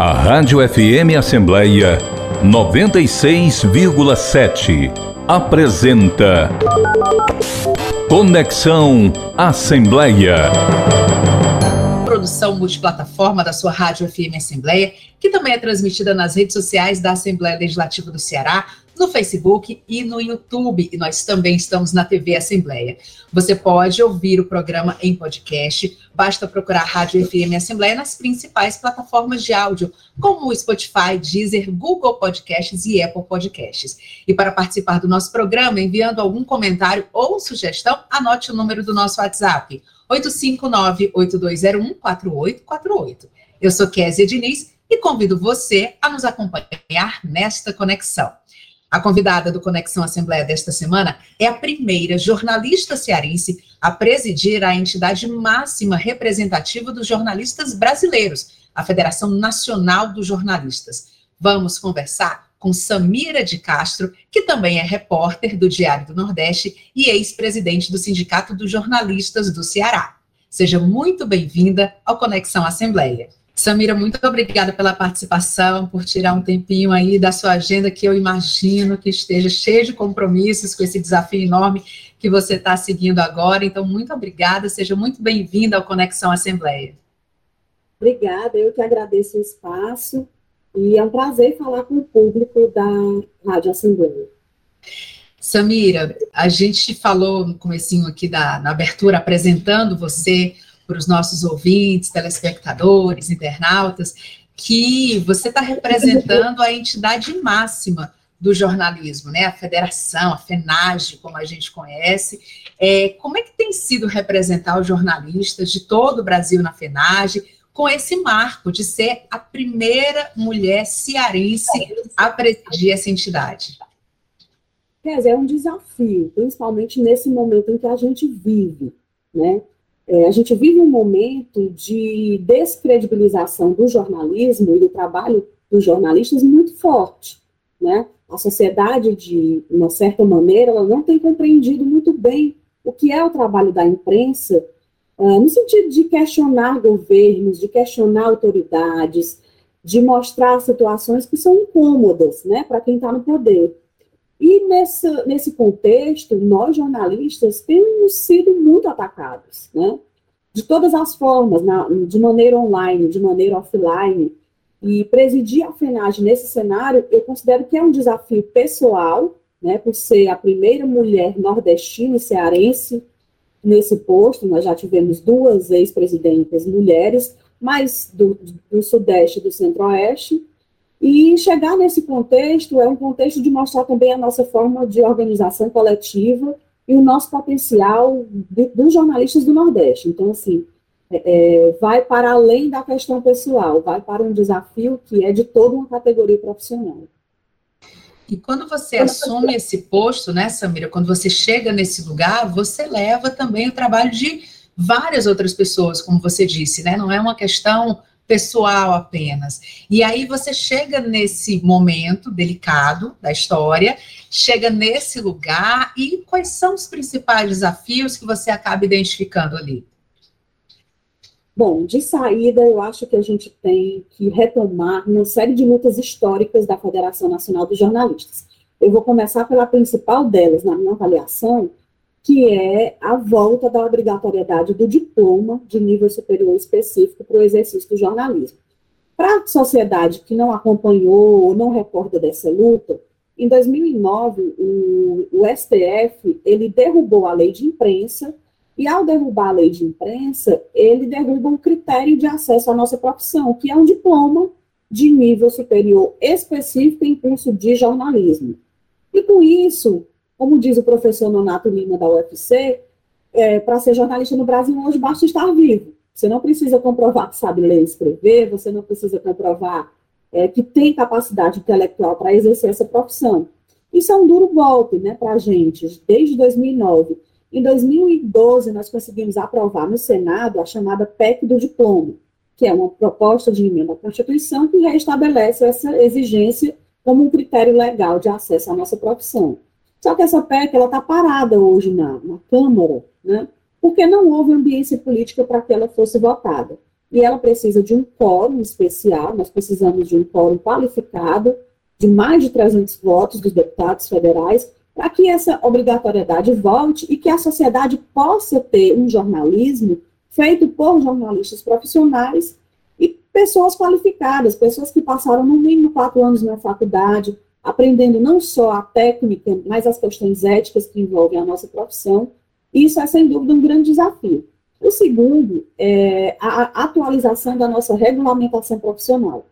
A Rádio FM Assembleia 96,7 apresenta Conexão Assembleia. Produção multiplataforma da sua Rádio FM Assembleia, que também é transmitida nas redes sociais da Assembleia Legislativa do Ceará, no Facebook e no YouTube. E nós também estamos na TV Assembleia. Você pode ouvir o programa em podcast. Basta procurar Rádio FM Assembleia nas principais plataformas de áudio, como o Spotify, Deezer, Google Podcasts e Apple Podcasts. E para participar do nosso programa, enviando algum comentário ou sugestão, anote o número do nosso WhatsApp: 859-8201-4848. Eu sou Kézia Diniz e convido você a nos acompanhar nesta conexão. A convidada do Conexão Assembleia desta semana é a primeira jornalista cearense a presidir a entidade máxima representativa dos jornalistas brasileiros, a Federação Nacional dos Jornalistas. Vamos conversar com Samira de Castro, que também é repórter do Diário do Nordeste e ex-presidente do Sindicato dos Jornalistas do Ceará. Seja muito bem-vinda ao Conexão Assembleia. Samira, muito obrigada pela participação, por tirar um tempinho aí da sua agenda, que eu imagino que esteja cheio de compromissos com esse desafio enorme que você está seguindo agora. Então, muito obrigada, seja muito bem-vinda ao Conexão Assembleia. Obrigada, eu que agradeço o espaço e é um prazer falar com o público da Rádio Assembleia. Samira, a gente falou no comecinho aqui da na abertura apresentando você para os nossos ouvintes, telespectadores, internautas, que você está representando a entidade máxima do jornalismo, né? A federação, a FENAGE, como a gente conhece. É, como é que tem sido representar os jornalistas de todo o Brasil na FENAGE, com esse marco de ser a primeira mulher cearense a presidir essa entidade? Quer dizer, é um desafio, principalmente nesse momento em que a gente vive, né? É, a gente vive um momento de descredibilização do jornalismo e do trabalho dos jornalistas muito forte, né? A sociedade, de uma certa maneira, ela não tem compreendido muito bem o que é o trabalho da imprensa, uh, no sentido de questionar governos, de questionar autoridades, de mostrar situações que são incômodas, né, para quem está no poder. E nesse, nesse contexto, nós jornalistas temos sido muito atacados, né? de todas as formas, na, de maneira online, de maneira offline. E presidir a FENAGE nesse cenário, eu considero que é um desafio pessoal, né, por ser a primeira mulher nordestina e cearense nesse posto. Nós já tivemos duas ex-presidentas mulheres, mas do, do Sudeste e do Centro-Oeste. E chegar nesse contexto é um contexto de mostrar também a nossa forma de organização coletiva e o nosso potencial de, dos jornalistas do Nordeste. Então, assim, é, é, vai para além da questão pessoal, vai para um desafio que é de toda uma categoria profissional. E quando você assume esse posto, né, Samira, quando você chega nesse lugar, você leva também o trabalho de várias outras pessoas, como você disse, né? Não é uma questão pessoal apenas. E aí você chega nesse momento delicado da história, chega nesse lugar e quais são os principais desafios que você acaba identificando ali? Bom, de saída, eu acho que a gente tem que retomar uma série de lutas históricas da Federação Nacional dos Jornalistas. Eu vou começar pela principal delas, na minha avaliação, que é a volta da obrigatoriedade do diploma de nível superior específico para o exercício do jornalismo. Para a sociedade que não acompanhou ou não recorda dessa luta, em 2009, o, o STF, ele derrubou a lei de imprensa, e ao derrubar a lei de imprensa, ele derruba um critério de acesso à nossa profissão, que é um diploma de nível superior específico em curso de jornalismo. E com isso, como diz o professor Nonato Lima da UFC, é, para ser jornalista no Brasil hoje basta estar vivo. Você não precisa comprovar que sabe ler e escrever, você não precisa comprovar é, que tem capacidade intelectual para exercer essa profissão. Isso é um duro golpe né, para a gente, desde 2009. Em 2012, nós conseguimos aprovar no Senado a chamada PEC do diploma, que é uma proposta de emenda à Constituição que restabelece essa exigência como um critério legal de acesso à nossa profissão. Só que essa PEC está parada hoje na, na Câmara, né, porque não houve ambiência política para que ela fosse votada. e ela precisa de um quórum especial, nós precisamos de um quórum qualificado, de mais de 300 votos dos deputados federais, para que essa obrigatoriedade volte e que a sociedade possa ter um jornalismo feito por jornalistas profissionais e pessoas qualificadas, pessoas que passaram no mínimo quatro anos na faculdade, aprendendo não só a técnica, mas as questões éticas que envolvem a nossa profissão. Isso é, sem dúvida, um grande desafio. O segundo é a atualização da nossa regulamentação profissional.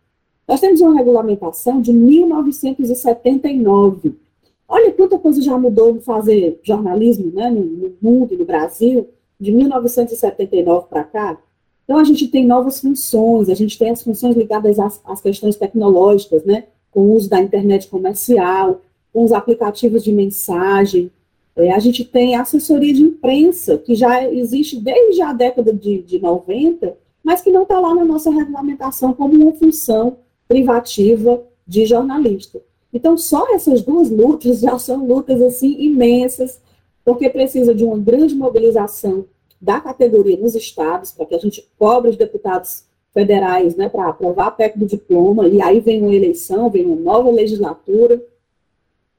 Nós temos uma regulamentação de 1979. Olha quanta coisa já mudou no fazer jornalismo né, no, no mundo no Brasil, de 1979 para cá. Então, a gente tem novas funções, a gente tem as funções ligadas às, às questões tecnológicas, né, com o uso da internet comercial, com os aplicativos de mensagem, é, a gente tem assessoria de imprensa, que já existe desde a década de, de 90, mas que não está lá na nossa regulamentação como uma função privativa de jornalista. Então, só essas duas lutas já são lutas assim imensas, porque precisa de uma grande mobilização da categoria nos estados, para que a gente cobre os deputados federais né, para aprovar a PEC do diploma, e aí vem uma eleição, vem uma nova legislatura,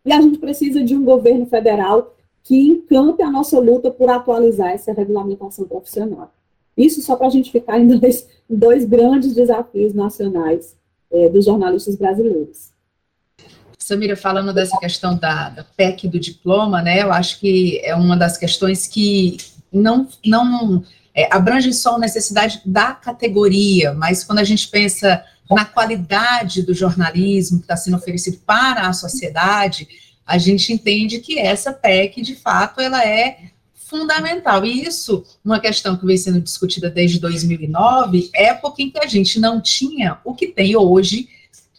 e a gente precisa de um governo federal que encampe a nossa luta por atualizar essa regulamentação profissional. Isso só para a gente ficar em dois, dois grandes desafios nacionais é, dos jornalistas brasileiros. Samira, falando dessa questão da, da, PEC do diploma, né, eu acho que é uma das questões que não, não é, só a necessidade da categoria, mas quando a gente pensa na qualidade do jornalismo que está sendo oferecido para a sociedade, a gente entende que essa PEC, de fato, ela é fundamental. E isso, uma questão que vem sendo discutida desde 2009, época em que a gente não tinha o que tem hoje,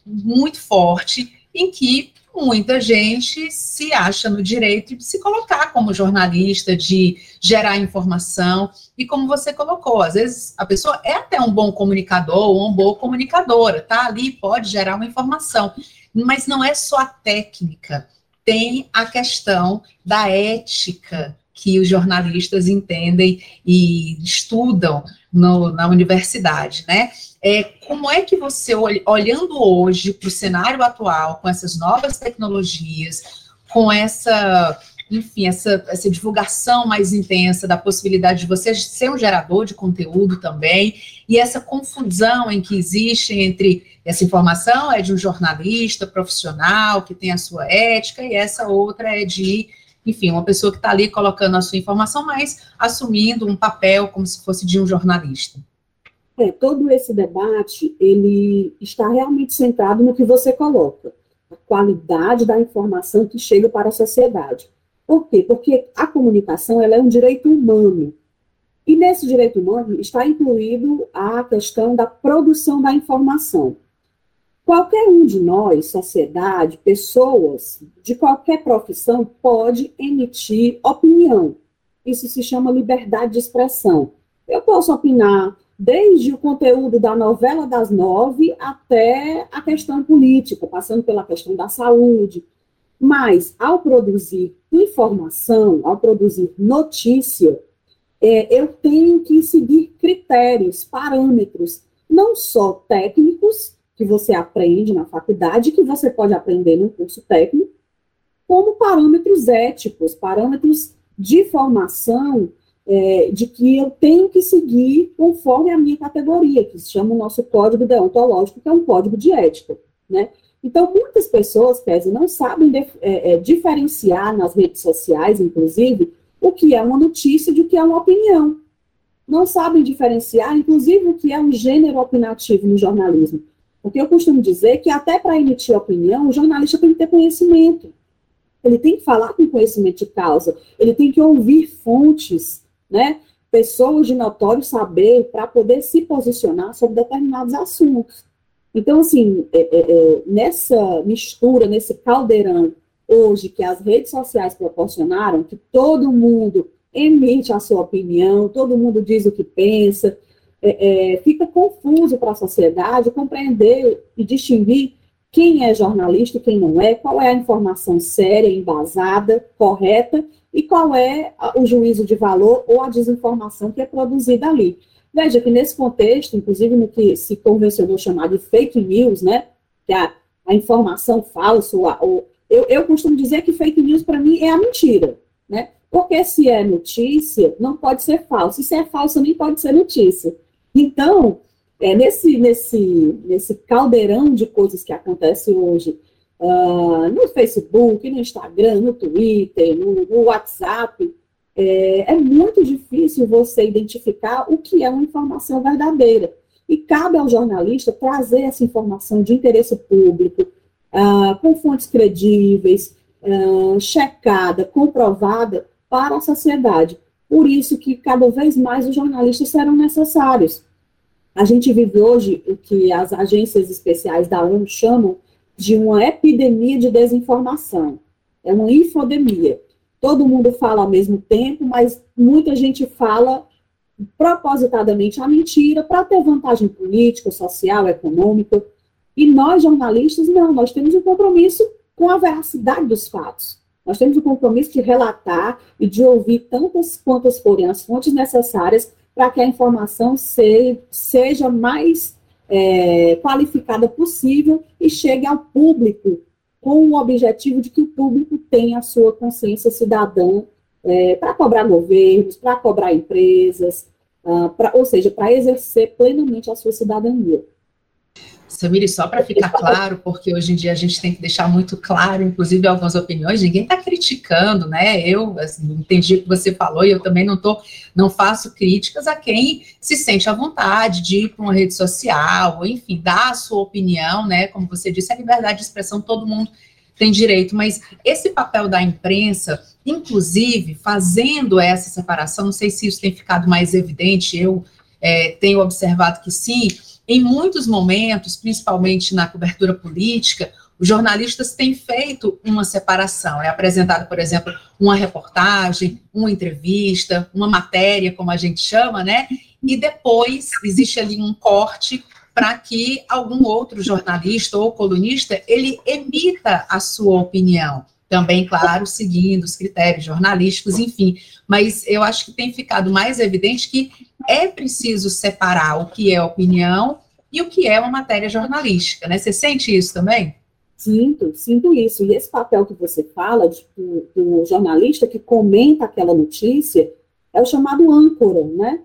muito forte, em que muita gente se acha no direito de se colocar como jornalista, de gerar informação, e como você colocou, às vezes a pessoa é até um bom comunicador ou uma boa comunicadora, tá ali, pode gerar uma informação, mas não é só a técnica, tem a questão da ética que os jornalistas entendem e estudam no, na universidade, né? É, como é que você, olhando hoje para o cenário atual, com essas novas tecnologias, com essa, enfim, essa, essa divulgação mais intensa da possibilidade de você ser um gerador de conteúdo também, e essa confusão em que existe entre essa informação é de um jornalista profissional que tem a sua ética, e essa outra é de, enfim, uma pessoa que está ali colocando a sua informação, mas assumindo um papel como se fosse de um jornalista. É, todo esse debate, ele está realmente centrado no que você coloca, a qualidade da informação que chega para a sociedade. Por quê? Porque a comunicação ela é um direito humano. E nesse direito humano está incluído a questão da produção da informação. Qualquer um de nós, sociedade, pessoas de qualquer profissão, pode emitir opinião. Isso se chama liberdade de expressão. Eu posso opinar desde o conteúdo da novela das nove até a questão política, passando pela questão da saúde. Mas, ao produzir informação, ao produzir notícia, é, eu tenho que seguir critérios, parâmetros, não só técnicos, que você aprende na faculdade, que você pode aprender no curso técnico, como parâmetros éticos, parâmetros de formação, é, de que eu tenho que seguir conforme a minha categoria, que se chama o nosso código deontológico, que é um código de ética, né? Então, muitas pessoas, Kézia, não sabem de, é, é, diferenciar nas redes sociais, inclusive, o que é uma notícia de o que é uma opinião. Não sabem diferenciar, inclusive, o que é um gênero opinativo no jornalismo. Porque eu costumo dizer que até para emitir opinião, o jornalista tem que ter conhecimento. Ele tem que falar com conhecimento de causa, ele tem que ouvir fontes, né? Pessoas de notório saber para poder se posicionar sobre determinados assuntos. Então, assim, é, é, é, nessa mistura, nesse caldeirão hoje que as redes sociais proporcionaram, que todo mundo emite a sua opinião, todo mundo diz o que pensa, é, é, fica confuso para a sociedade compreender e distinguir quem é jornalista e quem não é, qual é a informação séria, embasada, correta e qual é o juízo de valor ou a desinformação que é produzida ali. Veja que nesse contexto, inclusive no que se convencionou chamar de fake news, né, que a, a informação falsa, ou, ou eu, eu costumo dizer que fake news para mim é a mentira, né? Porque se é notícia, não pode ser falso. E se é falso, nem pode ser notícia. Então, é, nesse, nesse, nesse caldeirão de coisas que acontece hoje, uh, no Facebook, no Instagram, no Twitter, no, no WhatsApp, é, é, muito difícil você identificar o que é uma informação verdadeira. E cabe ao jornalista trazer essa informação de interesse público, uh, com fontes credíveis, uh, checada, comprovada para a sociedade. Por isso que cada vez mais os jornalistas serão necessários. A gente vive hoje o que as agências especiais da ONU chamam de uma epidemia de desinformação. É uma infodemia. Todo mundo fala ao mesmo tempo, mas muita gente fala propositadamente a mentira para ter vantagem política, social, econômica. E nós, jornalistas, não, nós temos um compromisso com a veracidade dos fatos. Nós temos o compromisso de relatar e de ouvir tantas quantas forem as fontes necessárias para que a informação se, seja mais é, qualificada possível e chegue ao público com o objetivo de que o público tenha a sua consciência cidadã é, para cobrar governos, para cobrar empresas, uh, pra, ou seja, para exercer plenamente a sua cidadania. Samiri, só para ficar claro, porque hoje em dia a gente tem que deixar muito claro, inclusive algumas opiniões, ninguém está criticando, né? Eu assim, entendi o que você falou e eu também não tô, não faço críticas a quem se sente à vontade de ir para uma rede social, ou enfim, dar a sua opinião, né? Como você disse, a liberdade de expressão todo mundo tem direito, mas esse papel da imprensa, inclusive fazendo essa separação, não sei se isso tem ficado mais evidente, eu é, tenho observado que sim em muitos momentos, principalmente na cobertura política, os jornalistas têm feito uma separação. É apresentado, por exemplo, uma reportagem, uma entrevista, uma matéria, como a gente chama, né? E depois existe ali um corte para que algum outro jornalista ou colunista ele emita a sua opinião. Também, claro, seguindo os critérios jornalísticos, enfim. Mas eu acho que tem ficado mais evidente que é preciso separar o que é opinião e o que é uma matéria jornalística, né? Você sente isso também? Sinto, sinto isso. E esse papel que você fala de, do, jornalista que comenta aquela notícia é o chamado âncora, né?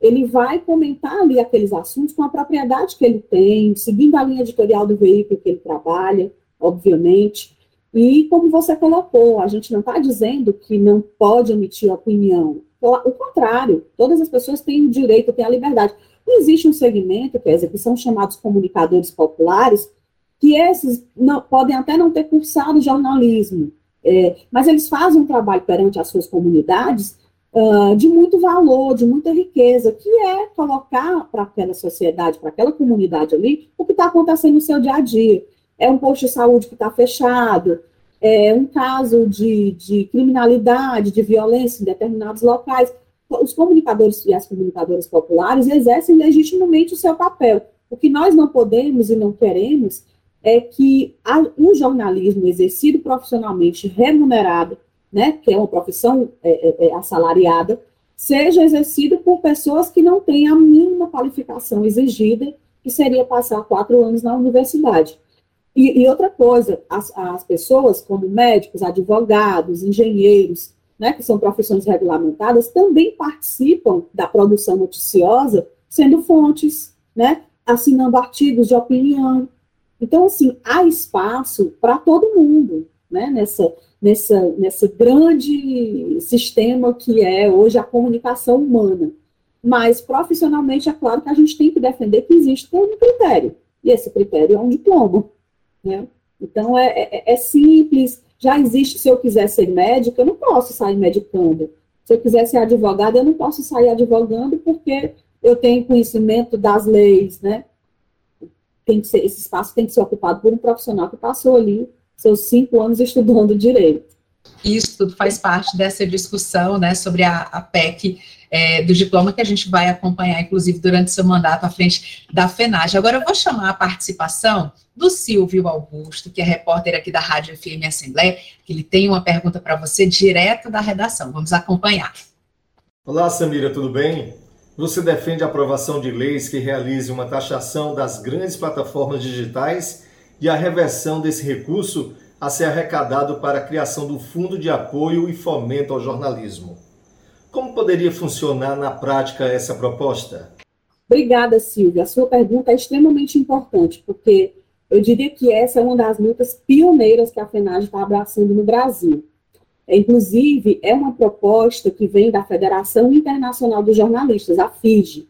Ele vai comentar ali aqueles assuntos com a propriedade que ele tem, seguindo a linha editorial do veículo que ele trabalha, obviamente. E como você colocou, a gente não está dizendo que não pode emitir opinião. O contrário, todas as pessoas têm o direito, têm a liberdade. Existe um segmento, Kézia, que são chamados comunicadores populares, que esses não, podem até não ter cursado jornalismo, é, mas eles fazem um trabalho perante as suas comunidades uh, de muito valor, de muita riqueza, que é colocar para aquela sociedade, para aquela comunidade ali, o que está acontecendo no seu dia a dia. É um posto de saúde que está fechado, é um caso de, de criminalidade, de violência em determinados locais os comunicadores e as comunicadoras populares exercem legitimamente o seu papel. O que nós não podemos e não queremos é que um jornalismo exercido profissionalmente remunerado, né, que é uma profissão é, é, é, assalariada, seja exercido por pessoas que não têm a mínima qualificação exigida, que seria passar quatro anos na universidade. E, e outra coisa, as, as pessoas como médicos, advogados, engenheiros, né, que são profissões regulamentadas, também participam da produção noticiosa, sendo fontes, né, assinando artigos de opinião. Então, assim, há espaço para todo mundo, né, nessa, nessa, nesse grande sistema que é hoje a comunicação humana. Mas, profissionalmente, é claro que a gente tem que defender que existe um critério, e esse critério é um diploma, né? Então, é, é, é simples, já existe, se eu quiser ser médica, eu não posso sair medicando. Se eu quiser ser advogada, eu não posso sair advogando porque eu tenho conhecimento das leis, né? Tem que ser, esse espaço tem que ser ocupado por um profissional que passou ali seus cinco anos estudando direito. Isso tudo faz parte dessa discussão, né, sobre a, a PEC é, do diploma que a gente vai acompanhar, inclusive, durante seu mandato à frente da FENAGE. Agora, eu vou chamar a participação do Silvio Augusto, que é repórter aqui da Rádio FM Assembleia, que ele tem uma pergunta para você direto da redação. Vamos acompanhar. Olá, Samira, tudo bem? Você defende a aprovação de leis que realize uma taxação das grandes plataformas digitais e a reversão desse recurso a ser arrecadado para a criação do Fundo de Apoio e Fomento ao Jornalismo. Como poderia funcionar na prática essa proposta? Obrigada, Silvia. A sua pergunta é extremamente importante, porque eu diria que essa é uma das lutas pioneiras que a FENAGE está abraçando no Brasil. É, inclusive, é uma proposta que vem da Federação Internacional dos Jornalistas, a FIGE,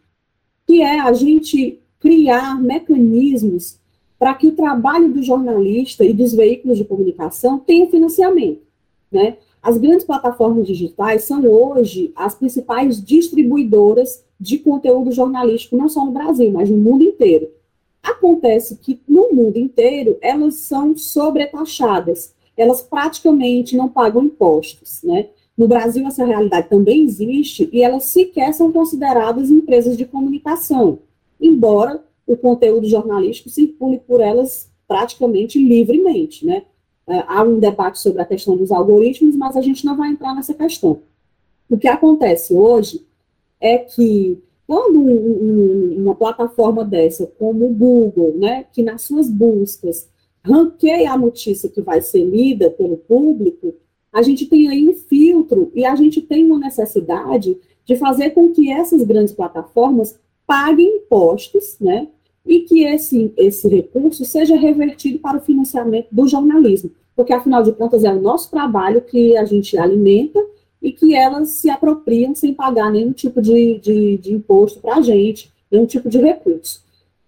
que é a gente criar mecanismos para que o trabalho do jornalista e dos veículos de comunicação tenha financiamento. Né? As grandes plataformas digitais são hoje as principais distribuidoras de conteúdo jornalístico, não só no Brasil, mas no mundo inteiro. Acontece que no mundo inteiro elas são sobretaxadas, elas praticamente não pagam impostos. Né? No Brasil, essa realidade também existe e elas sequer são consideradas empresas de comunicação, embora o conteúdo jornalístico circule por elas praticamente livremente, né? É, há um debate sobre a questão dos algoritmos, mas a gente não vai entrar nessa questão. O que acontece hoje é que quando um, um, uma plataforma dessa, como o Google, né, que nas suas buscas ranqueia a notícia que vai ser lida pelo público, a gente tem aí um filtro e a gente tem uma necessidade de fazer com que essas grandes plataformas paguem impostos, né? E que esse, esse recurso seja revertido para o financiamento do jornalismo. Porque, afinal de contas, é o nosso trabalho que a gente alimenta e que elas se apropriam sem pagar nenhum tipo de, de, de imposto para a gente, nenhum tipo de recurso.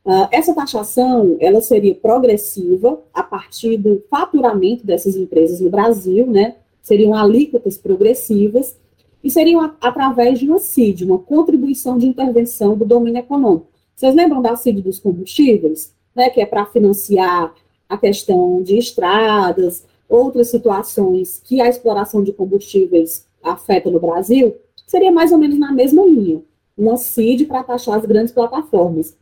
Uh, essa taxação, ela seria progressiva a partir do faturamento dessas empresas no Brasil, né? Seriam alíquotas progressivas, e seriam a, através de uma CID, uma contribuição de intervenção do domínio econômico. Vocês lembram da CID dos combustíveis, né, que é para financiar a questão de estradas, outras situações que a exploração de combustíveis afeta no Brasil? Seria mais ou menos na mesma linha, uma CID para taxar as grandes plataformas.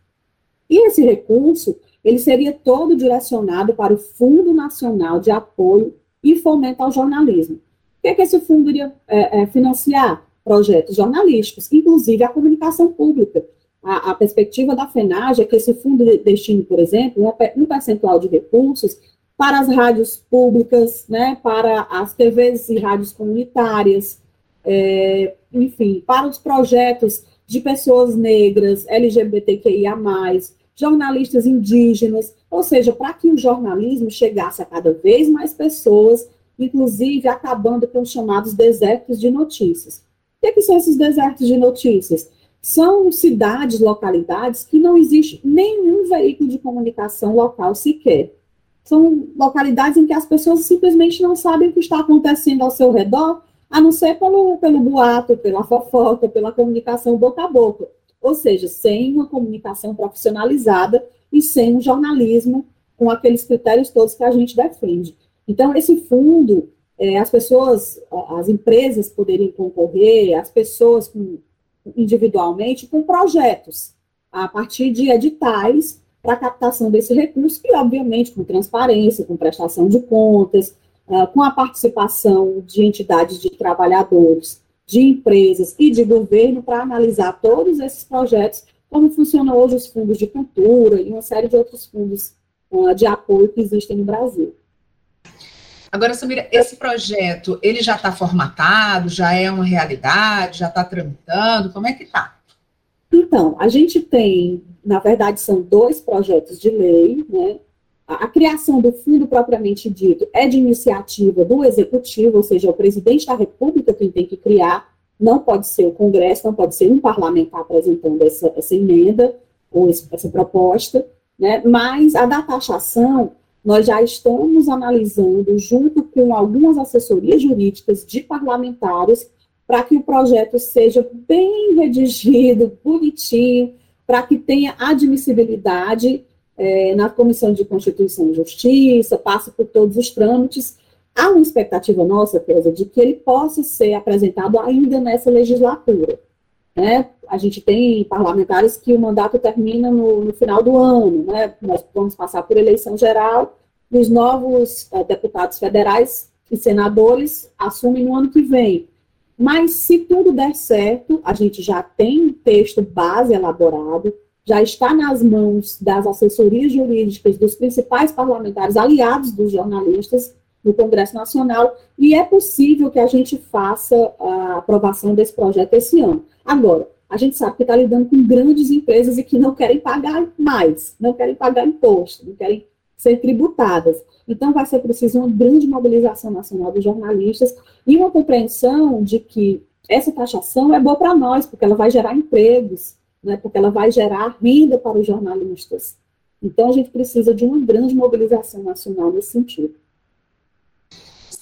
E esse recurso, ele seria todo direcionado para o Fundo Nacional de Apoio e Fomento ao Jornalismo, que é que esse fundo iria é, é, financiar? Projetos jornalísticos, inclusive a comunicação pública. A, a, perspectiva da FENAGE é que esse fundo destine, por exemplo, um, um percentual de recursos para as rádios públicas, né, para as TVs e rádios comunitárias, é, enfim, para os projetos de pessoas negras, LGBTQIA+, jornalistas indígenas, ou seja, para que o jornalismo chegasse a cada vez mais pessoas inclusive acabando com os chamados desertos de notícias. O que, é que são esses desertos de notícias? São cidades, localidades que não existe nenhum veículo de comunicação local sequer. São localidades em que as pessoas simplesmente não sabem o que está acontecendo ao seu redor, a não ser pelo, pelo boato, pela fofoca, pela comunicação boca a boca. Ou seja, sem uma comunicação profissionalizada e sem um jornalismo com aqueles critérios todos que a gente defende. Então, esse fundo, é, as pessoas, as empresas poderiam concorrer, as pessoas com, individualmente, com projetos, a partir de editais para captação desse recurso, e, obviamente, com transparência, com prestação de contas, uh, com a participação de entidades de trabalhadores, de empresas e de governo para analisar todos esses projetos, como funcionam hoje os fundos de cultura e uma série de outros fundos uh, de apoio que existem no Brasil. Agora, Samira, esse projeto, ele já está formatado, já é uma realidade, já está tramitando, como é que está? Então, a gente tem, na verdade, são dois projetos de lei, né? A, criação do fundo propriamente dito é de iniciativa do executivo, ou seja, é o presidente da República quem tem que criar, não pode ser o Congresso, não pode ser um parlamentar apresentando essa, essa emenda ou essa proposta, né? Mas a da taxação nós já estamos analisando, junto com algumas assessorias jurídicas de parlamentares, para que o projeto seja bem redigido, bonitinho, para que tenha admissibilidade é, na Comissão de Constituição e Justiça, passe por todos os trâmites. Há uma expectativa nossa, Teresa, de que ele possa ser apresentado ainda nessa legislatura. Né? A gente tem parlamentares que o mandato termina no, no final do ano, né? nós vamos passar por eleição geral, os novos uh, deputados federais e senadores assumem no ano que vem. Mas se tudo der certo, a gente já tem um texto base elaborado, já está nas mãos das assessorias jurídicas dos principais parlamentares aliados dos jornalistas no Congresso Nacional, e é possível que a gente faça a aprovação desse projeto esse ano. Agora, a gente sabe que está lidando com grandes empresas e que não querem pagar mais, não querem pagar imposto, não querem ser tributadas. Então, vai ser preciso uma grande mobilização nacional dos jornalistas e uma compreensão de que essa taxação é boa para nós, porque ela vai gerar empregos, né, porque ela vai gerar renda para os jornalistas. Então, a gente precisa de uma grande mobilização nacional nesse sentido.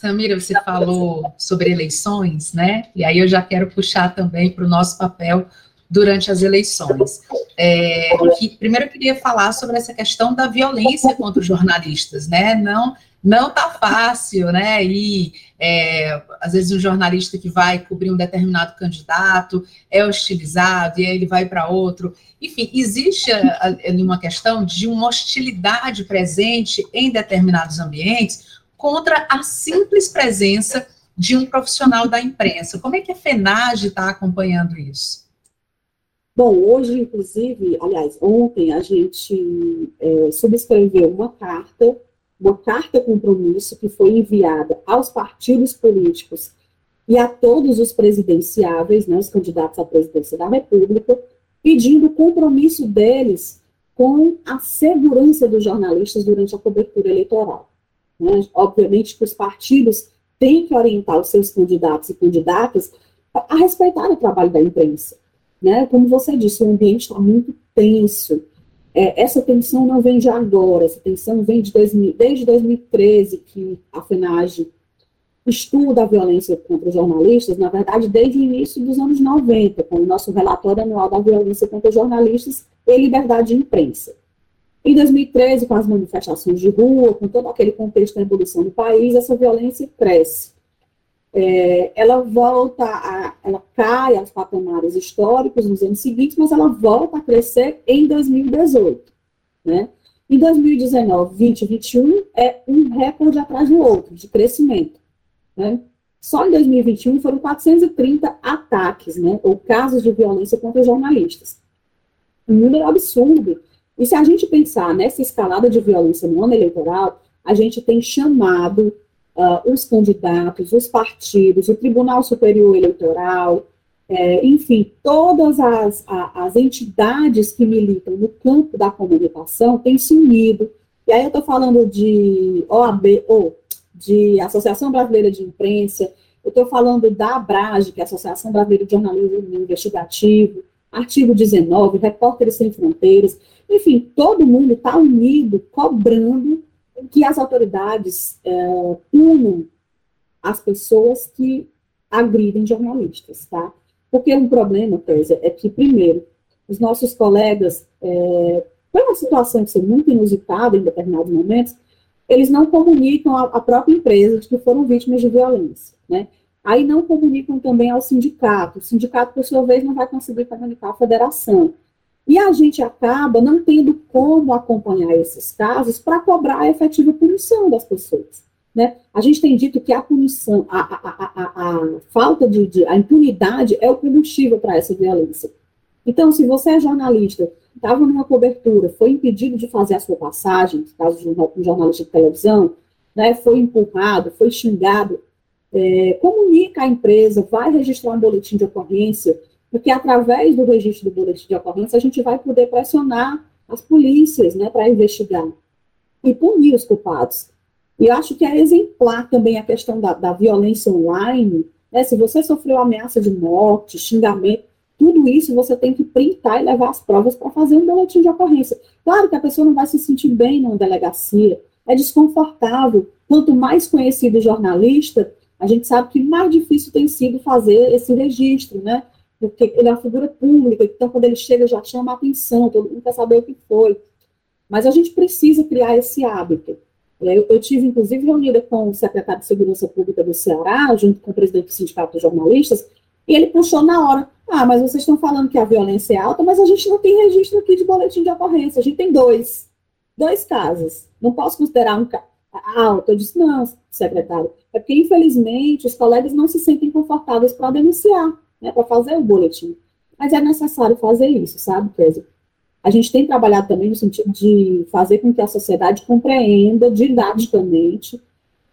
Samira, você falou sobre eleições, né? E aí eu já quero puxar também para o nosso papel durante as eleições. É, que, primeiro eu queria falar sobre essa questão da violência contra os jornalistas, né? Não não tá fácil, né? E é, às vezes um jornalista que vai cobrir um determinado candidato é hostilizado e aí ele vai para outro. Enfim, existe ali uma questão de uma hostilidade presente em determinados ambientes contra a simples presença de um profissional da imprensa. Como é que a FENAGE está acompanhando isso? Bom, hoje, inclusive, aliás, ontem a gente é, subscreveu uma carta, uma carta compromisso que foi enviada aos partidos políticos e a todos os presidenciáveis, né, os candidatos à presidência da República, pedindo o compromisso deles com a segurança dos jornalistas durante a cobertura eleitoral. Né? Obviamente que os partidos têm que orientar os seus candidatos e candidatas a, respeitar o trabalho da imprensa. Né? Como você disse, o ambiente está muito tenso. É, essa tensão não vem de agora, essa tensão vem de 2000, desde 2013, que a FENAGE estuda a violência contra jornalistas, na verdade, desde o início dos anos 90, com o nosso relatório anual da violência contra jornalistas e liberdade de imprensa. Em 2013, com as manifestações de rua, com todo aquele contexto da evolução do país, essa violência cresce. É, ela volta, a, ela cai aos patamares históricos nos anos seguintes, mas ela volta a crescer em 2018. Né? Em 2019, 20 e 21 é um recorde atrás do outro de crescimento. Né? Só em 2021 foram 430 ataques, né, ou casos de violência contra jornalistas. Um número absurdo e se a gente pensar nessa escalada de violência no ano eleitoral, a gente tem chamado uh, os candidatos, os partidos, o Tribunal Superior Eleitoral, é, enfim, todas as, a, as entidades que militam no campo da comunicação têm se unido. E aí eu estou falando de OAB, ou de Associação Brasileira de Imprensa, eu estou falando da ABRAGE, que é a Associação Brasileira de Jornalismo Investigativo, artigo 19, Repórteres Sem Fronteiras, enfim, todo mundo está unido, cobrando que as autoridades é, punam as pessoas que agridem jornalistas, tá? Porque um problema, Kézia, é que, primeiro, os nossos colegas, é, uma situação que foi muito inusitada em determinados momentos, eles não comunicam a, própria empresa de que foram vítimas de violência, né? Aí não comunicam também ao sindicato. O sindicato, por sua vez, não vai conseguir comunicar à federação. E a gente acaba não tendo como acompanhar esses casos para cobrar a efetiva punição das pessoas. Né? A gente tem dito que a punição, a, a, a, a falta de, de, a impunidade é o combustível para essa violência. Então, se você é jornalista, estava numa cobertura, foi impedido de fazer a sua passagem, no caso de um jornalista de televisão, né, foi empurrado, foi xingado, é, comunica à empresa, vai registrar um boletim de ocorrência, porque através do registro do boletim de ocorrência a gente vai poder pressionar as polícias, né, para investigar e punir os culpados. E eu acho que é exemplar também a questão da, da violência online, né, se você sofreu ameaça de morte, xingamento, tudo isso você tem que printar e levar as provas para fazer um boletim de ocorrência. Claro que a pessoa não vai se sentir bem numa delegacia, é desconfortável. Quanto mais conhecido o jornalista, a gente sabe que mais difícil tem sido fazer esse registro, né? porque ele é uma figura pública, então quando ele chega já chama a atenção, todo mundo quer saber o que foi. Mas a gente precisa criar esse hábito. É, eu, eu tive, inclusive, reunida com o secretário de Segurança Pública do Ceará, junto com o presidente do Sindicato dos Jornalistas, e ele puxou na hora, ah, mas vocês estão falando que a violência é alta, mas a gente não tem registro aqui de boletim de ocorrência, a gente tem dois, dois casos. Não posso considerar um, alta. Eu disse, não, secretário, é porque, infelizmente, os colegas não se sentem confortáveis para denunciar, né, para fazer o boletim. Mas é necessário fazer isso, sabe, Kézia? A gente tem trabalhado também no sentido de fazer com que a sociedade compreenda didaticamente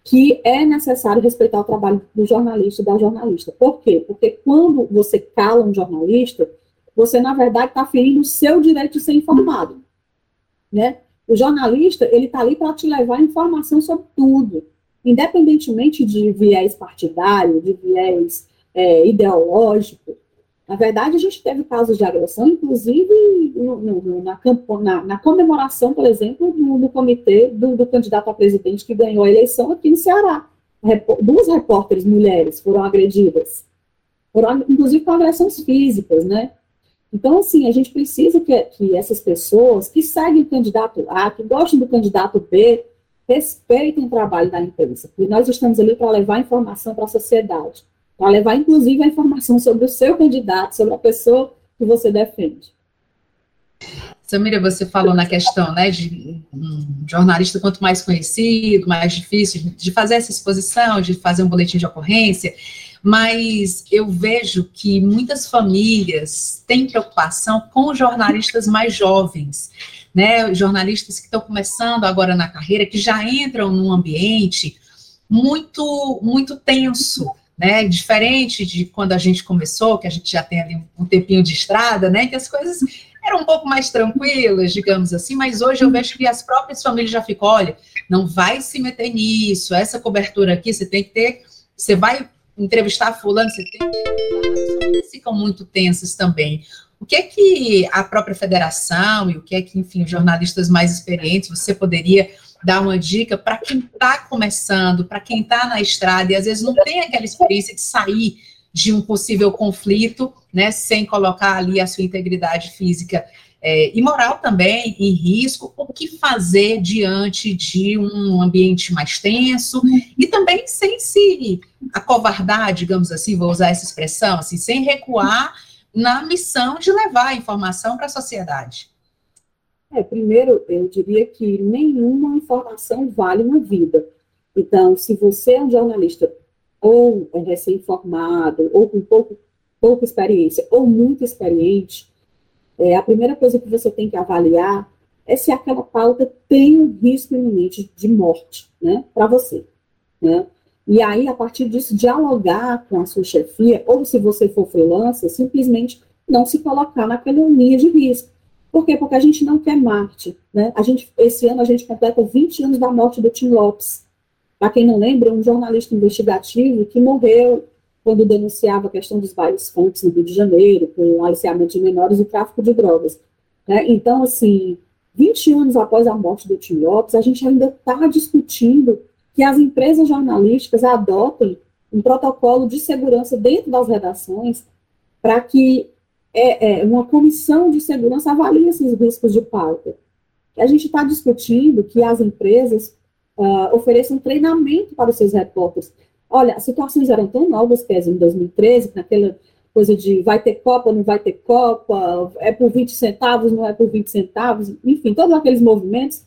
que é necessário respeitar o trabalho do jornalista e da jornalista. Por quê? Porque quando você cala um jornalista, você, na verdade, está ferindo o seu direito de ser informado. Né? O jornalista, ele está ali para te levar informação sobre tudo, independentemente de viés partidário, de viés é, ideológico. Na verdade, a gente teve casos de agressão, inclusive no, no, na, na, na, comemoração, por exemplo, no, no comitê do, do, candidato a presidente que ganhou a eleição aqui no Ceará. Duas repórteres mulheres foram agredidas, foram, inclusive com agressões físicas, né? Então, assim, a gente precisa que, que essas pessoas que seguem o candidato A, que gostam do candidato B, respeitem o trabalho da imprensa, porque nós estamos ali para levar informação para a sociedade para levar, inclusive, a informação sobre o seu candidato, sobre a pessoa que você defende. Samira, você falou na questão né, de um jornalista quanto mais conhecido, mais difícil de fazer essa exposição, de fazer um boletim de ocorrência, mas eu vejo que muitas famílias têm preocupação com jornalistas mais jovens, né, jornalistas que estão começando agora na carreira, que já entram num ambiente muito, muito tenso, né? Diferente de quando a gente começou, que a gente já tem ali um tempinho de estrada, né? Que as coisas eram um pouco mais tranquilas, digamos assim, mas hoje eu vejo que as próprias famílias já ficam, olha, não vai se meter nisso, essa cobertura aqui você tem que ter, você vai entrevistar fulano, você tem que ficam muito tensas também. O que é que a própria federação e o que é que, enfim, jornalistas mais experientes, você poderia dar uma dica para quem está começando, para quem está na estrada e às vezes não tem aquela experiência de sair de um possível conflito, né, sem colocar ali a sua integridade física é, e moral também em risco, o que fazer diante de um ambiente mais tenso e também sem se acovardar, digamos assim, vou usar essa expressão, assim, sem recuar na missão de levar a informação para a sociedade. É, primeiro, eu diria que nenhuma informação vale na vida. Então, se você é um jornalista ou é recém-formado, ou com pouco, pouca experiência, ou muito experiente, é, a primeira coisa que você tem que avaliar é se aquela pauta tem um risco iminente de morte, né, para você, né? E aí, a partir disso, dialogar com a sua chefia, ou se você for freelancer, simplesmente não se colocar naquela linha de risco. Por quê? Porque a gente não quer Marte. Né? A gente, esse ano a gente completa 20 anos da morte do Tim Lopes. Para quem não lembra, um jornalista investigativo que morreu quando denunciava a questão dos bailes fontes no Rio de Janeiro, com o aliciamento de menores e tráfico de drogas. Né? Então, assim, 20 anos após a morte do Tim Lopes, a gente ainda está discutindo que as empresas jornalísticas adotem um protocolo de segurança dentro das redações para que é, é, uma comissão de segurança avalia esses riscos de pauta. A gente está discutindo que as empresas uh, ofereçam treinamento para os seus repórteres. Olha, as situações eram tão novas, que em 2013, naquela coisa de vai ter Copa, não vai ter Copa, é por 20 centavos, não é por 20 centavos, enfim, todos aqueles movimentos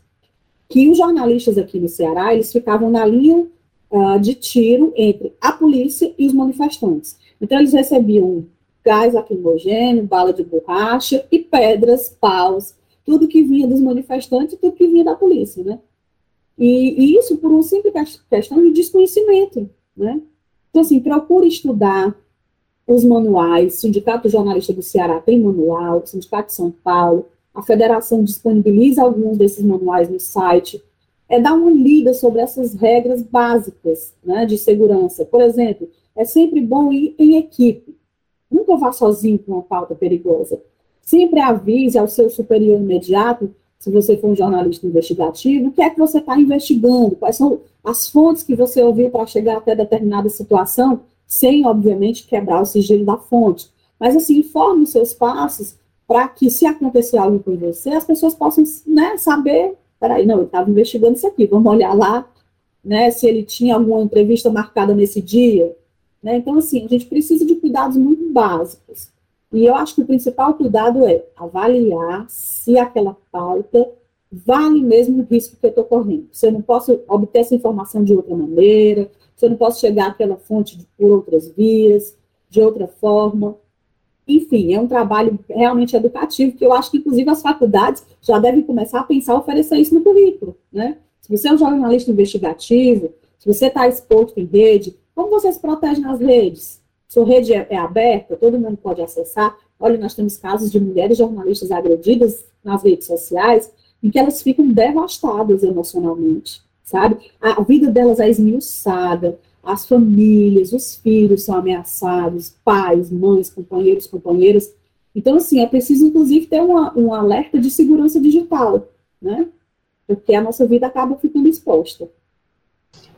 que os jornalistas aqui no Ceará, eles ficavam na linha uh, de tiro entre a polícia e os manifestantes. Então, eles recebiam gás lacrimogêneo, bala de borracha e pedras, paus, tudo que vinha dos manifestantes e tudo que vinha da polícia, né? E, e isso por uma simples questão de desconhecimento, né? Então, assim, procure estudar os manuais, o Sindicato Jornalista do Ceará tem manual, o Sindicato de São Paulo, a federação disponibiliza alguns desses manuais no site, é dar uma lida sobre essas regras básicas né, de segurança. Por exemplo, é sempre bom ir em equipe. Nunca vá sozinho com uma pauta perigosa. Sempre avise ao seu superior imediato, se você for um jornalista investigativo, o que é que você está investigando, quais são as fontes que você ouviu para chegar até determinada situação, sem, obviamente, quebrar o sigilo da fonte. Mas, assim, informe os seus passos para que, se acontecer algo com você, as pessoas possam né, saber, peraí, não, eu estava investigando isso aqui, vamos olhar lá, né, se ele tinha alguma entrevista marcada nesse dia, né? Então, assim, a gente precisa de cuidados muito básicos. E eu acho que o principal cuidado é avaliar se aquela pauta vale mesmo o risco que eu estou correndo. Se eu não posso obter essa informação de outra maneira, se eu não posso chegar àquela fonte por outras vias, de outra forma. Enfim, é um trabalho realmente educativo, que eu acho que, inclusive, as faculdades já devem começar a pensar oferecer isso no currículo, né? Se você é um jornalista investigativo, se você está exposto em rede, como você se protege nas redes? Sua rede é, é aberta, todo mundo pode acessar. Olha, nós temos casos de mulheres jornalistas agredidas nas redes sociais, em que elas ficam devastadas emocionalmente, sabe? A vida delas é esmiuçada, as famílias, os filhos são ameaçados, pais, mães, companheiros, companheiras. Então, assim, é preciso, inclusive, ter uma, um alerta de segurança digital, né? Porque a nossa vida acaba ficando exposta.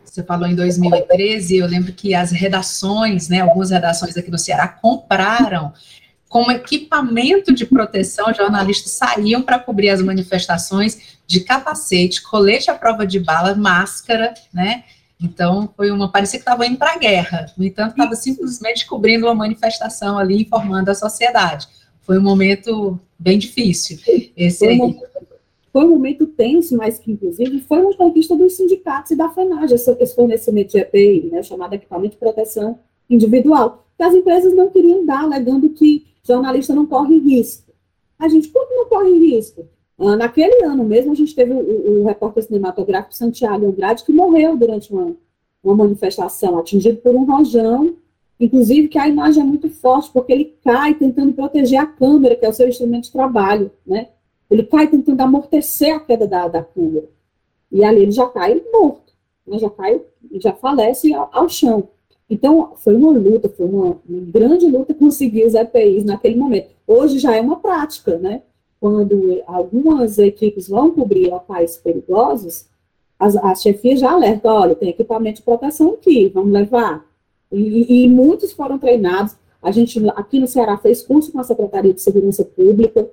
Você falou em 2013, eu lembro que as redações, né, algumas redações aqui no Ceará compraram como equipamento de proteção, jornalistas saíam para cobrir as manifestações de capacete, colete à prova de bala, máscara, né? Então, foi uma. parecia que estava indo para a guerra. No entanto, estava simplesmente cobrindo uma manifestação ali, informando a sociedade. Foi um momento bem difícil. Esse foi, um, foi um momento tenso, mas que, inclusive, foi uma conquista dos sindicatos e da FENAGE, esse, fornecimento de EPI, né, chamado equipamento de proteção individual, que as empresas não queriam dar, alegando que jornalista não corre risco. A gente, que não corre risco? Ah, naquele ano mesmo, a gente teve o, o repórter cinematográfico Santiago Andrade, que morreu durante uma, uma manifestação, atingido por um rojão, inclusive que a imagem é muito forte, porque ele cai tentando proteger a câmera, que é o seu instrumento de trabalho, né? Ele cai tentando amortecer a queda da, da câmera. E ali ele já cai morto, né? já cai, já falece ao, ao chão. Então, foi uma luta, foi uma, uma, grande luta conseguir os EPIs naquele momento. Hoje já é uma prática, né? Quando algumas equipes vão cobrir locais perigosos, as, a chefia já alerta, olha, tem equipamento de proteção aqui, vamos levar. E, e, muitos foram treinados. A gente, aqui no Ceará, fez curso com a Secretaria de Segurança Pública,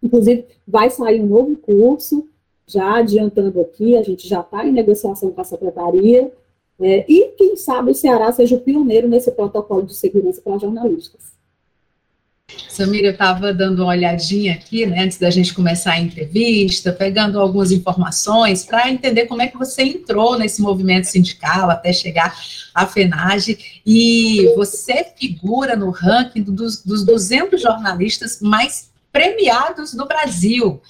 inclusive vai sair um novo curso, já adiantando aqui, a gente já está em negociação com a Secretaria, é, e, quem sabe, o Ceará seja o pioneiro nesse protocolo de segurança para jornalistas. Samira, eu estava dando uma olhadinha aqui, né, antes da gente começar a entrevista, pegando algumas informações para entender como é que você entrou nesse movimento sindical até chegar à FENAGE, e você figura no ranking dos, dos 200 jornalistas mais premiados no Brasil.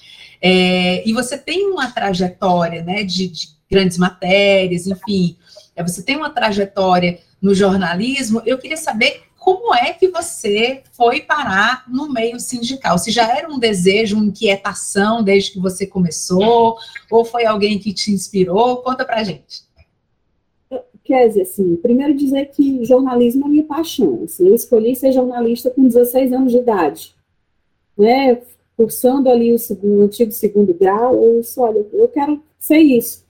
É, e você tem uma trajetória né, de, de grandes matérias, enfim, é, você tem uma trajetória no jornalismo, eu queria saber como é que você foi parar no meio sindical? Se já era um desejo, uma inquietação desde que você começou, ou foi alguém que te inspirou? Conta pra gente. Dizer, assim, primeiro dizer que jornalismo é minha paixão. Assim, eu escolhi ser jornalista com 16 anos de idade. Né? Cursando ali o, segundo, o antigo segundo grau, eu disse, olha, eu quero ser isso.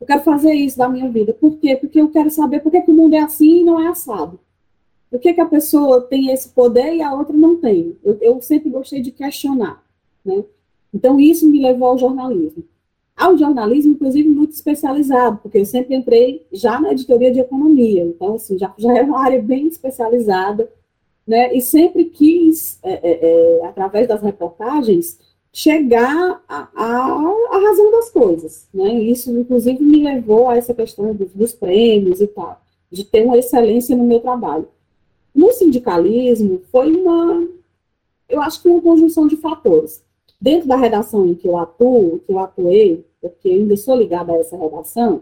Eu quero fazer isso da minha vida. Por quê? Porque eu quero saber por que, que o mundo é assim e não é assado. Por que, que a pessoa tem esse poder e a outra não tem? Eu, eu sempre gostei de questionar. Né? Então, isso me levou ao jornalismo. Ao jornalismo, inclusive, muito especializado, porque eu sempre entrei já na editoria de economia. Então, assim, já, já é uma área bem especializada. Né? E sempre quis, é, é, é, através das reportagens, chegar à razão das coisas, né? Isso, inclusive, me levou a essa questão dos, dos, prêmios e tal, de ter uma excelência no meu trabalho. No sindicalismo, foi uma, eu acho que uma conjunção de fatores. Dentro da redação em que eu atuo, que eu atuei, porque ainda sou ligada a essa redação,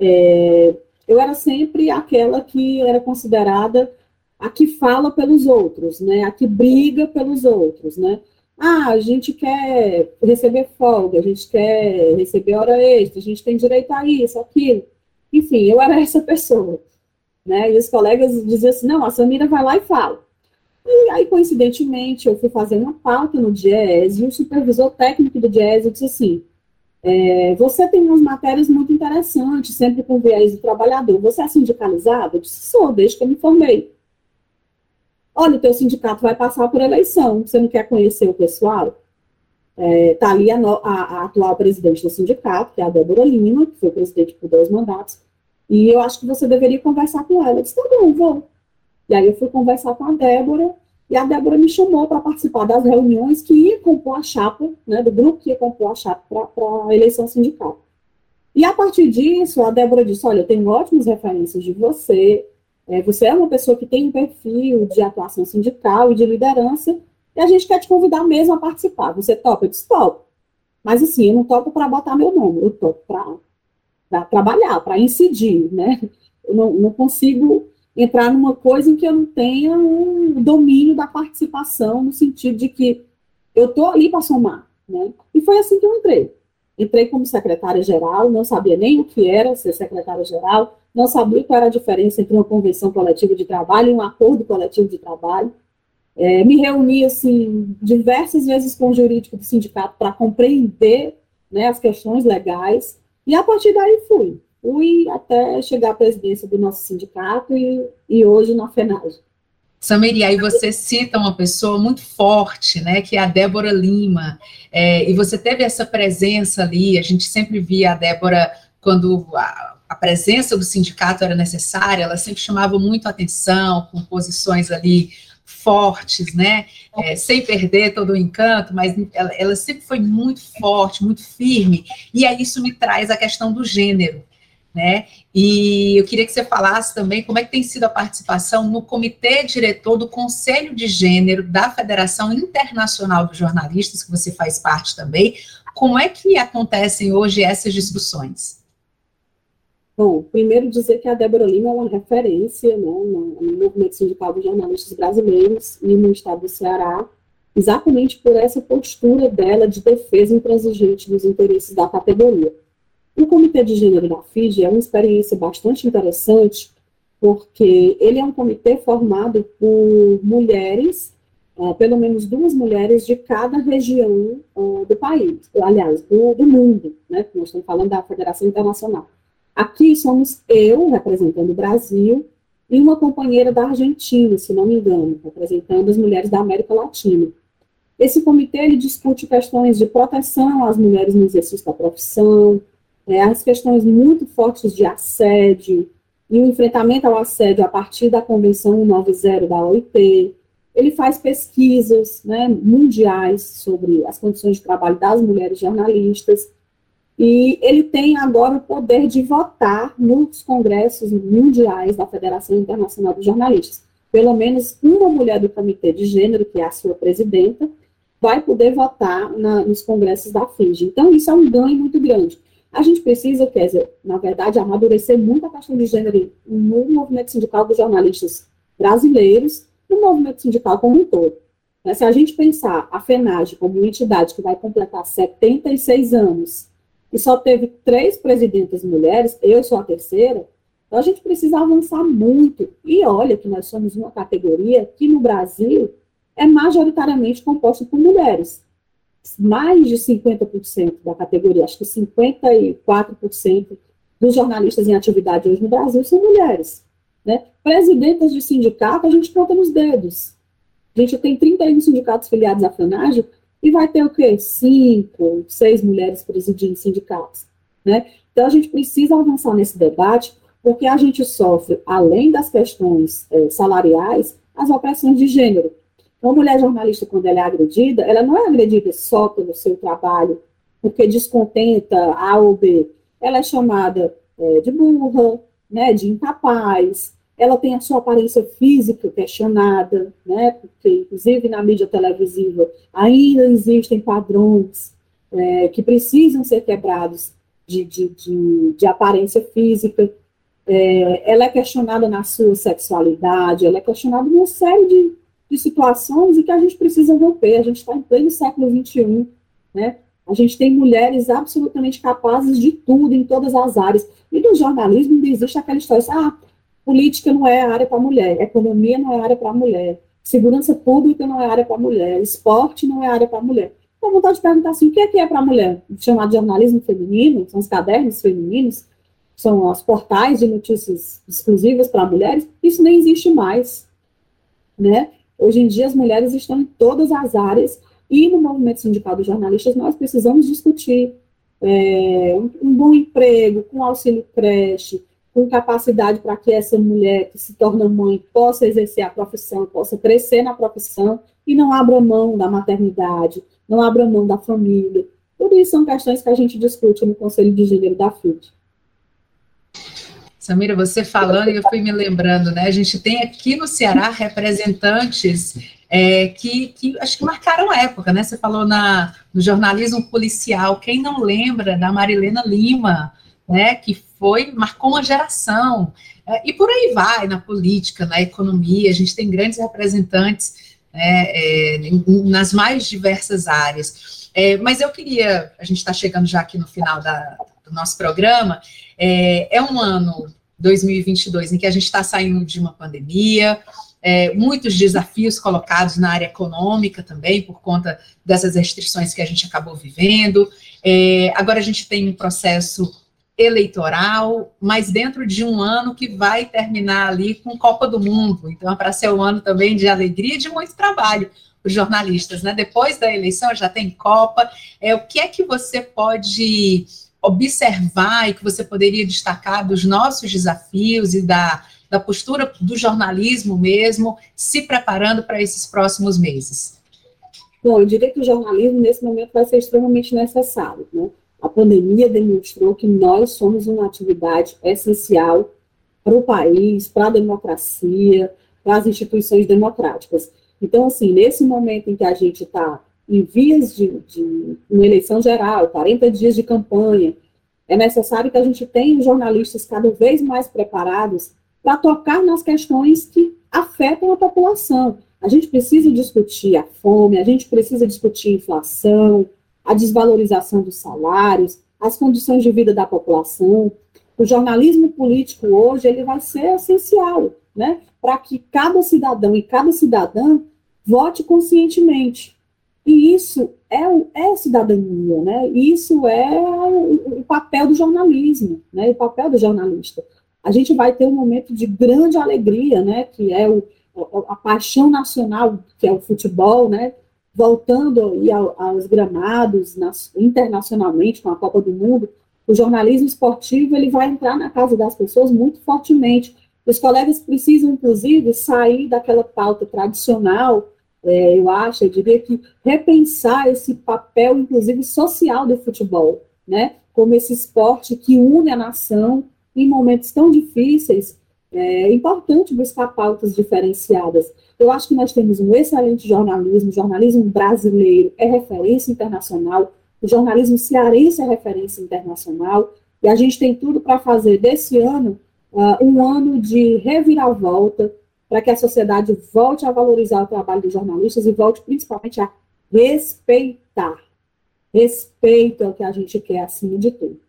é, eu era sempre aquela que era considerada a que fala pelos outros, né? A que briga pelos outros, né? Ah, a gente quer receber folga, a gente quer receber hora extra, a gente tem direito a isso, aquilo. Enfim, eu era essa pessoa. Né? E os colegas diziam assim, não, a Samira vai lá e fala. E aí, coincidentemente, eu fui fazer uma pauta no DIES e o supervisor técnico do DIES disse assim, é, você tem umas matérias muito interessantes, sempre com viés do trabalhador. Você é sindicalizado? Eu disse, sou, desde que eu me formei. Olha, o teu sindicato vai passar por eleição, você não quer conhecer o pessoal? Está é, tá ali a, a, a, atual presidente do sindicato, que é a Débora Lima, que foi presidente por dois mandatos, e eu acho que você deveria conversar com ela. Eu disse, tá bom, vou. E aí eu fui conversar com a Débora, E a Débora me chamou para participar das reuniões que ia compor a chapa, né, do grupo que ia compor a chapa para a eleição sindical. E a partir disso, a Débora disse: Olha, eu tenho ótimas referências de você, é, você é uma pessoa que tem um perfil de atuação sindical e de liderança, e a gente quer te convidar mesmo a participar. Você topa? Eu disse: Topo. Mas assim, eu não topo para botar meu nome, eu topo para trabalhar, para incidir, né? Eu não, não consigo entrar numa coisa em que eu não tenha um domínio da participação, no sentido de que eu estou ali para somar. Né? E foi assim que eu entrei. Entrei como secretária-geral, não sabia nem o que era ser secretária-geral, não sabia qual era a diferença entre uma convenção coletiva de trabalho e um acordo coletivo de trabalho. É, me reuni, assim, diversas vezes com o jurídico do sindicato para compreender né, as questões legais, e a partir daí fui fui até chegar à presidência do nosso sindicato e, e hoje na FENAGE. Samiri, aí você cita uma pessoa muito forte, né, que é a Débora Lima, é, e você teve essa presença ali, a gente sempre via a Débora quando a, a, presença do sindicato era necessária, ela sempre chamava muito atenção, com posições ali fortes, né, é, sem perder todo o encanto, mas ela, ela sempre foi muito forte, muito firme, e aí isso me traz a questão do gênero, né? E eu queria que você falasse também como é que tem sido a participação no comitê diretor do Conselho de Gênero da Federação Internacional de Jornalistas, que você faz parte também. Como é que acontecem hoje essas discussões? Bom, primeiro dizer que a Débora Lima é uma referência né, no, no movimento sindical dos jornalistas brasileiros e no estado do Ceará, exatamente por essa postura dela de defesa intransigente dos interesses da categoria. O Comitê de Gênero da FID é uma experiência bastante interessante, porque ele é um comitê formado por mulheres, uh, pelo menos duas mulheres de cada região uh, do país, aliás, do, do mundo, né? Nós estamos falando da Federação Internacional. Aqui somos eu, representando o Brasil, e uma companheira da Argentina, se não me engano, representando as mulheres da América Latina. Esse comitê ele discute questões de proteção às mulheres no exercício da profissão, é, as questões muito fortes de assédio e o enfrentamento ao assédio a partir da Convenção 190 da OIT. Ele faz pesquisas né, mundiais sobre as condições de trabalho das mulheres jornalistas. E ele tem agora o poder de votar nos congressos mundiais da Federação Internacional dos Jornalistas. Pelo menos uma mulher do Comitê de Gênero, que é a sua presidenta, vai poder votar na, nos congressos da FIGE. Então, isso é um ganho muito grande. A gente precisa, quer dizer, na verdade, amadurecer muito a questão de gênero no movimento sindical dos jornalistas brasileiros, no movimento sindical como um todo. Né, se a gente pensar a FENAGE como uma entidade que vai completar 76 anos e só teve três presidentas mulheres, eu sou a terceira, então a gente precisa avançar muito. E olha que nós somos uma categoria que no Brasil é majoritariamente composta por mulheres mais de 50% da categoria, acho que 54% dos jornalistas em atividade hoje no Brasil são mulheres. Né? Presidentas de sindicato, a gente conta nos dedos. A gente tem 31 sindicatos filiados à FANAGE e vai ter o quê? Cinco, seis mulheres presidindo sindicatos. Né? Então, a gente precisa avançar nesse debate, porque a gente sofre, além das questões é, salariais, as opressões de gênero. Uma mulher jornalista, quando ela é agredida, ela não é agredida só pelo seu trabalho, porque descontenta A ou B. Ela é chamada é, de burra, né, de incapaz, ela tem a sua aparência física questionada, né, porque, inclusive, na mídia televisiva ainda existem padrões é, que precisam ser quebrados de, de, de, de aparência física. É, ela é questionada na sua sexualidade, ela é questionada numa série de, de situações e que a gente precisa romper. A gente está em pleno século XXI, né? A gente tem mulheres absolutamente capazes de tudo, em todas as áreas. E no jornalismo ainda existe aquela história assim, ah, política não é área para mulher, economia não é área para mulher, segurança pública não é área para mulher, esporte não é área para mulher. Então, vontade de perguntar assim, o que é, que é para mulher? Chamado de jornalismo feminino, são os cadernos femininos, são os portais de notícias exclusivas para mulheres, isso nem existe mais, né? Hoje em dia, as mulheres estão em todas as áreas e no movimento sindical dos jornalistas nós precisamos discutir é, um, um, bom emprego, com auxílio creche, com capacidade para que essa mulher que se torna mãe possa exercer a profissão, possa crescer na profissão e não abra mão da maternidade, não abra mão da família. Tudo isso são questões que a gente discute no Conselho de Gênero da FUT. Samira, você falando, eu fui me lembrando, né? A gente tem aqui no Ceará representantes é, que, que, acho que marcaram época, né? Você falou na, no jornalismo policial. Quem não lembra da Marilena Lima, né? Que foi, marcou uma geração. É, e por aí vai, na política, na economia, a gente tem grandes representantes né, é, nas mais diversas áreas. É, mas eu queria, a gente está chegando já aqui no final da, do nosso programa, é, é um ano 2022 em que a gente está saindo de uma pandemia, é, muitos desafios colocados na área econômica também, por conta dessas restrições que a gente acabou vivendo. É, agora a gente tem um processo eleitoral, mas dentro de um ano que vai terminar ali com Copa do Mundo. Então, é para ser um ano também de alegria e de muito trabalho os jornalistas, né? Depois da eleição já tem Copa. É, o que é que você pode observar e que você poderia destacar dos nossos desafios e da, da postura do jornalismo mesmo, se preparando para esses próximos meses? Bom, eu diria que o jornalismo, nesse momento, vai ser extremamente necessário. Né? A pandemia demonstrou que nós somos uma atividade essencial para o país, para a democracia, para as instituições democráticas. Então, assim, nesse momento em que a gente está em vias de, de uma eleição geral, 40 dias de campanha, é necessário que a gente tenha jornalistas cada vez mais preparados para tocar nas questões que afetam a população. A gente precisa discutir a fome, a gente precisa discutir inflação, a desvalorização dos salários, as condições de vida da população. O jornalismo político hoje ele vai ser essencial, né, para que cada cidadão e cada cidadã vote conscientemente. E isso é, é cidadania, né? Isso é o, o papel do jornalismo, né? O papel do jornalista. A gente vai ter um momento de grande alegria, né? Que é o, a paixão nacional, que é o futebol, né? Voltando aí aos gramados nas, internacionalmente com a Copa do Mundo, o jornalismo esportivo ele vai entrar na casa das pessoas muito fortemente. Os colegas precisam, inclusive, sair daquela pauta tradicional é, eu acho, eu diria que repensar esse papel, inclusive, social do futebol, né? Como esse esporte que une a nação em momentos tão difíceis. É importante buscar pautas diferenciadas. Eu acho que nós temos um excelente jornalismo, jornalismo brasileiro é referência internacional, o jornalismo cearense é referência internacional, e a gente tem tudo para fazer desse ano uh, um ano de reviravolta, para que a sociedade volte a valorizar o trabalho dos jornalistas e volte principalmente a respeitar. Respeito é o que a gente quer acima de tudo.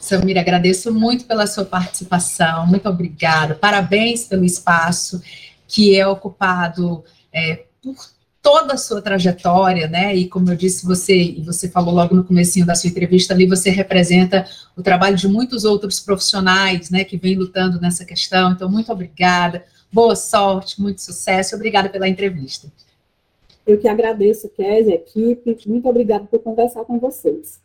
Samira, agradeço muito pela sua participação, muito obrigada, parabéns pelo espaço que é ocupado é, por toda a sua trajetória, né? E como eu disse, você e você falou logo no comecinho da sua entrevista ali, você representa o trabalho de muitos outros profissionais, né, que vêm lutando nessa questão. Então, muito obrigada. Boa sorte, muito sucesso. Obrigada pela entrevista. Eu que agradeço, Kézia, equipe. Muito obrigada por conversar com vocês.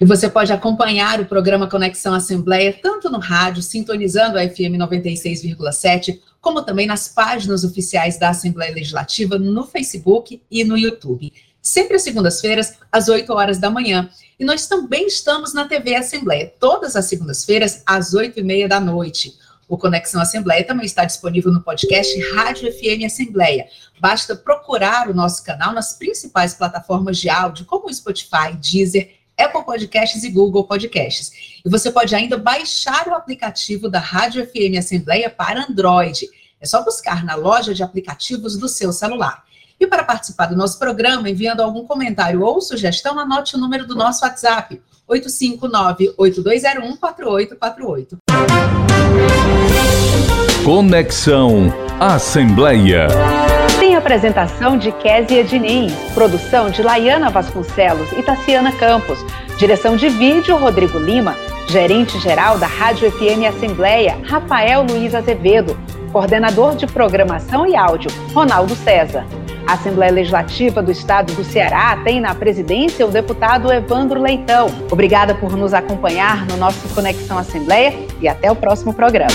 E você pode acompanhar o programa Conexão Assembleia tanto no rádio, sintonizando a FM 96,7, como também nas páginas oficiais da Assembleia Legislativa no Facebook e no YouTube. Sempre às segundas-feiras, às 8 horas da manhã. E nós também estamos na TV Assembleia, todas as segundas-feiras, às 8 e meia da noite. O Conexão Assembleia também está disponível no podcast Rádio FM Assembleia. Basta procurar o nosso canal nas principais plataformas de áudio, como o Spotify, Deezer, Apple Podcasts e Google Podcasts. E você pode ainda baixar o aplicativo da Rádio FM Assembleia para Android. É só buscar na loja de aplicativos do seu celular. E para participar do nosso programa, enviando algum comentário ou sugestão, anote o número do nosso WhatsApp, 859-8201-4848. Conexão Assembleia. Apresentação de Késia Diniz, produção de Laiana Vasconcelos e Tassiana Campos, direção de vídeo Rodrigo Lima, gerente-geral da Rádio FM Assembleia, Rafael Luiz Azevedo, coordenador de programação e áudio, Ronaldo César. A Assembleia Legislativa do Estado do Ceará tem na presidência o deputado Evandro Leitão. Obrigada por nos acompanhar no nosso Conexão Assembleia e até o próximo programa.